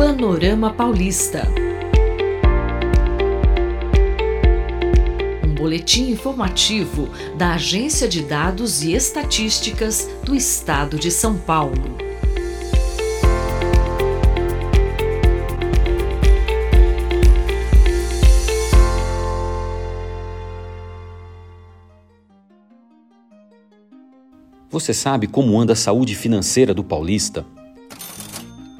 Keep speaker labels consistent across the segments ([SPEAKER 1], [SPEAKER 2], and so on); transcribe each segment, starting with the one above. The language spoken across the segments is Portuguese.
[SPEAKER 1] Panorama Paulista. Um boletim informativo da Agência de Dados e Estatísticas do Estado de São Paulo.
[SPEAKER 2] Você sabe como anda a saúde financeira do paulista?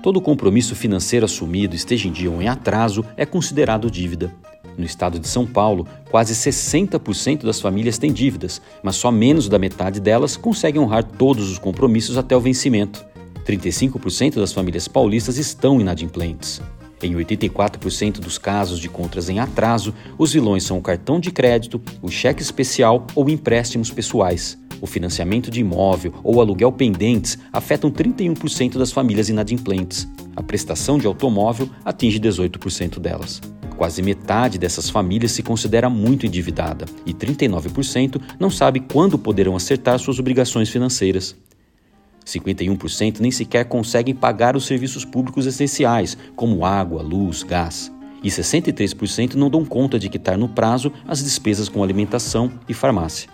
[SPEAKER 2] Todo compromisso financeiro assumido, esteja em dia ou em atraso, é considerado dívida. No estado de São Paulo, quase 60% das famílias têm dívidas, mas só menos da metade delas conseguem honrar todos os compromissos até o vencimento. 35% das famílias paulistas estão inadimplentes. Em 84% dos casos de contras em atraso, os vilões são o cartão de crédito, o cheque especial ou empréstimos pessoais. O financiamento de imóvel ou aluguel pendentes afetam 31% das famílias inadimplentes. A prestação de automóvel atinge 18% delas. Quase metade dessas famílias se considera muito endividada e 39% não sabe quando poderão acertar suas obrigações financeiras. 51% nem sequer conseguem pagar os serviços públicos essenciais, como água, luz, gás. E 63% não dão conta de quitar no prazo as despesas com alimentação e farmácia.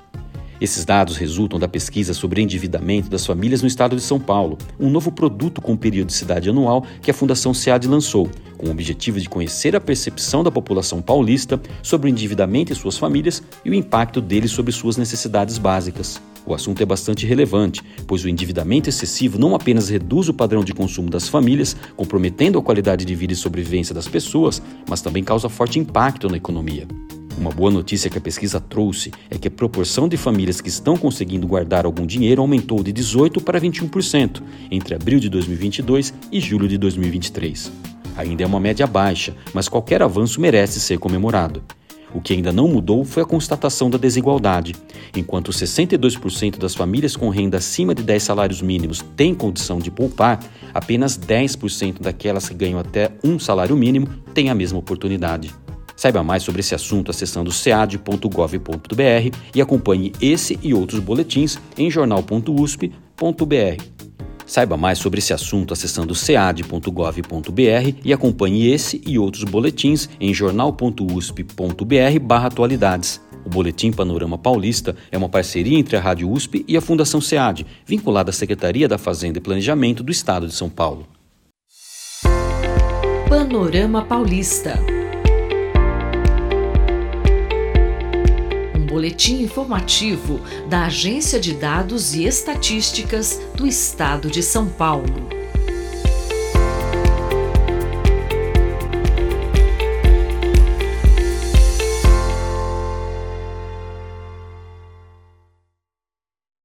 [SPEAKER 2] Esses dados resultam da pesquisa sobre endividamento das famílias no estado de São Paulo, um novo produto com periodicidade anual que a Fundação SEAD lançou, com o objetivo de conhecer a percepção da população paulista sobre o endividamento em suas famílias e o impacto dele sobre suas necessidades básicas. O assunto é bastante relevante, pois o endividamento excessivo não apenas reduz o padrão de consumo das famílias, comprometendo a qualidade de vida e sobrevivência das pessoas, mas também causa forte impacto na economia. Uma boa notícia que a pesquisa trouxe é que a proporção de famílias que estão conseguindo guardar algum dinheiro aumentou de 18% para 21% entre abril de 2022 e julho de 2023. Ainda é uma média baixa, mas qualquer avanço merece ser comemorado. O que ainda não mudou foi a constatação da desigualdade. Enquanto 62% das famílias com renda acima de 10 salários mínimos têm condição de poupar, apenas 10% daquelas que ganham até um salário mínimo têm a mesma oportunidade. Saiba mais sobre esse assunto acessando cead.gov.br e acompanhe esse e outros boletins em jornal.usp.br. Saiba mais sobre esse assunto acessando cead.gov.br e acompanhe esse e outros boletins em jornal.usp.br/atualidades. O Boletim Panorama Paulista é uma parceria entre a Rádio USP e a Fundação SEAD, vinculada à Secretaria da Fazenda e Planejamento do Estado de São Paulo.
[SPEAKER 1] Panorama Paulista boletim informativo da Agência de Dados e Estatísticas do Estado de São Paulo.